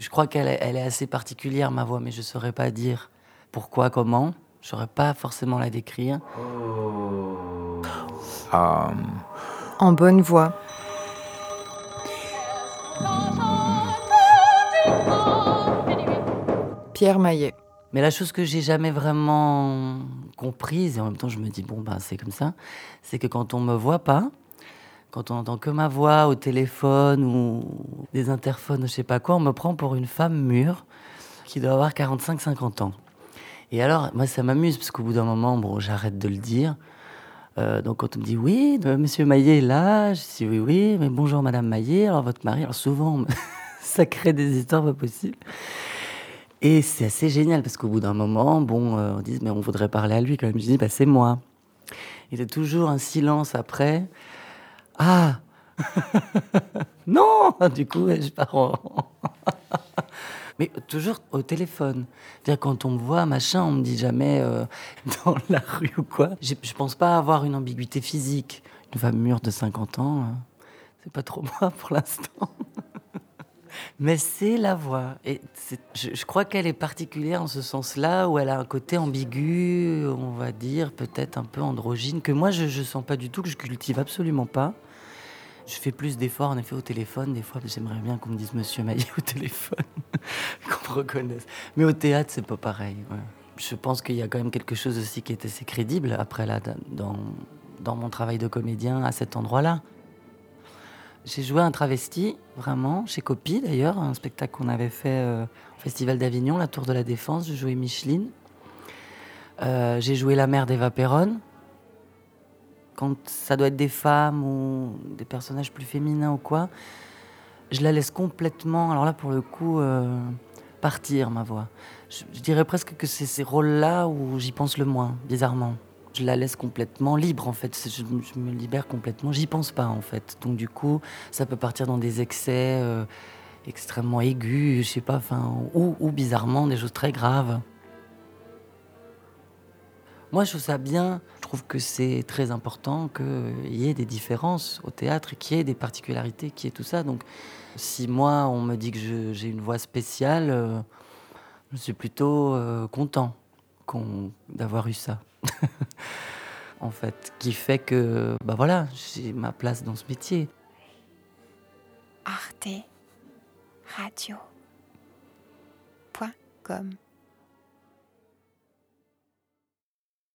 Je crois qu'elle est, elle est assez particulière, ma voix, mais je ne saurais pas dire pourquoi, comment. Je ne saurais pas forcément la décrire. En bonne voix. Pierre Maillet. Mais la chose que j'ai jamais vraiment comprise, et en même temps je me dis, bon, ben, c'est comme ça, c'est que quand on me voit pas, quand on entend que ma voix au téléphone ou des interphones, je sais pas quoi, on me prend pour une femme mûre qui doit avoir 45-50 ans. Et alors, moi, ça m'amuse parce qu'au bout d'un moment, bon, j'arrête de le dire. Euh, donc, quand on me dit oui, euh, monsieur Maillet est là, je dis oui, oui, mais bonjour madame Maillet, alors votre mari, alors souvent, ça crée des histoires pas possibles. Et c'est assez génial parce qu'au bout d'un moment, bon, euh, on dit mais on voudrait parler à lui quand même. Je dis bah c'est moi. Il y a toujours un silence après. Ah non Du coup, je pars en... Mais toujours au téléphone. C'est-à-dire quand on me voit, machin, on me dit jamais euh, dans la rue ou quoi. Je, je pense pas avoir une ambiguïté physique. Une femme mûre de 50 ans, euh, c'est pas trop moi pour l'instant. Mais c'est la voix. Et je, je, crois qu'elle est particulière en ce sens-là, où elle a un côté ambigu, on va dire, peut-être un peu androgyne, que moi je ne sens pas du tout, que je cultive absolument pas. Je fais plus d'efforts en effet au téléphone. Des fois, j'aimerais bien qu'on me dise Monsieur Maillet au téléphone, qu'on me reconnaisse. Mais au théâtre, c'est pas pareil. Je pense qu'il y a quand même quelque chose aussi qui est assez crédible après là, dans, mon travail de comédien à cet endroit-là. J'ai joué un travesti, vraiment, chez Copie d'ailleurs, un spectacle qu'on avait fait euh, au Festival d'Avignon, la Tour de la Défense. J'ai joué Micheline. Euh, j'ai joué la mère d'Eva Perron. Quand ça doit être des femmes ou des personnages plus féminins ou quoi, je la laisse complètement, alors là pour le coup, euh, partir ma voix. Je, dirais presque que c'est ces rôles-là où j'y pense le moins, bizarrement je la laisse complètement libre en fait. Je, je me libère complètement. J'y pense pas en fait. Donc du coup, ça peut partir dans des excès euh, extrêmement aigus, je sais pas, enfin, ou, bizarrement des choses très graves. Moi, je trouve ça bien. Je trouve que c'est très important qu'il y ait des différences au théâtre, qu'il y ait des particularités, qu'il y ait tout ça. Donc, si moi, on me dit que j'ai une voix spéciale, euh, je suis plutôt euh, content d'avoir eu ça. en fait, qui fait que, bah voilà, j'ai ma place dans ce métier. Arte Radio. Com.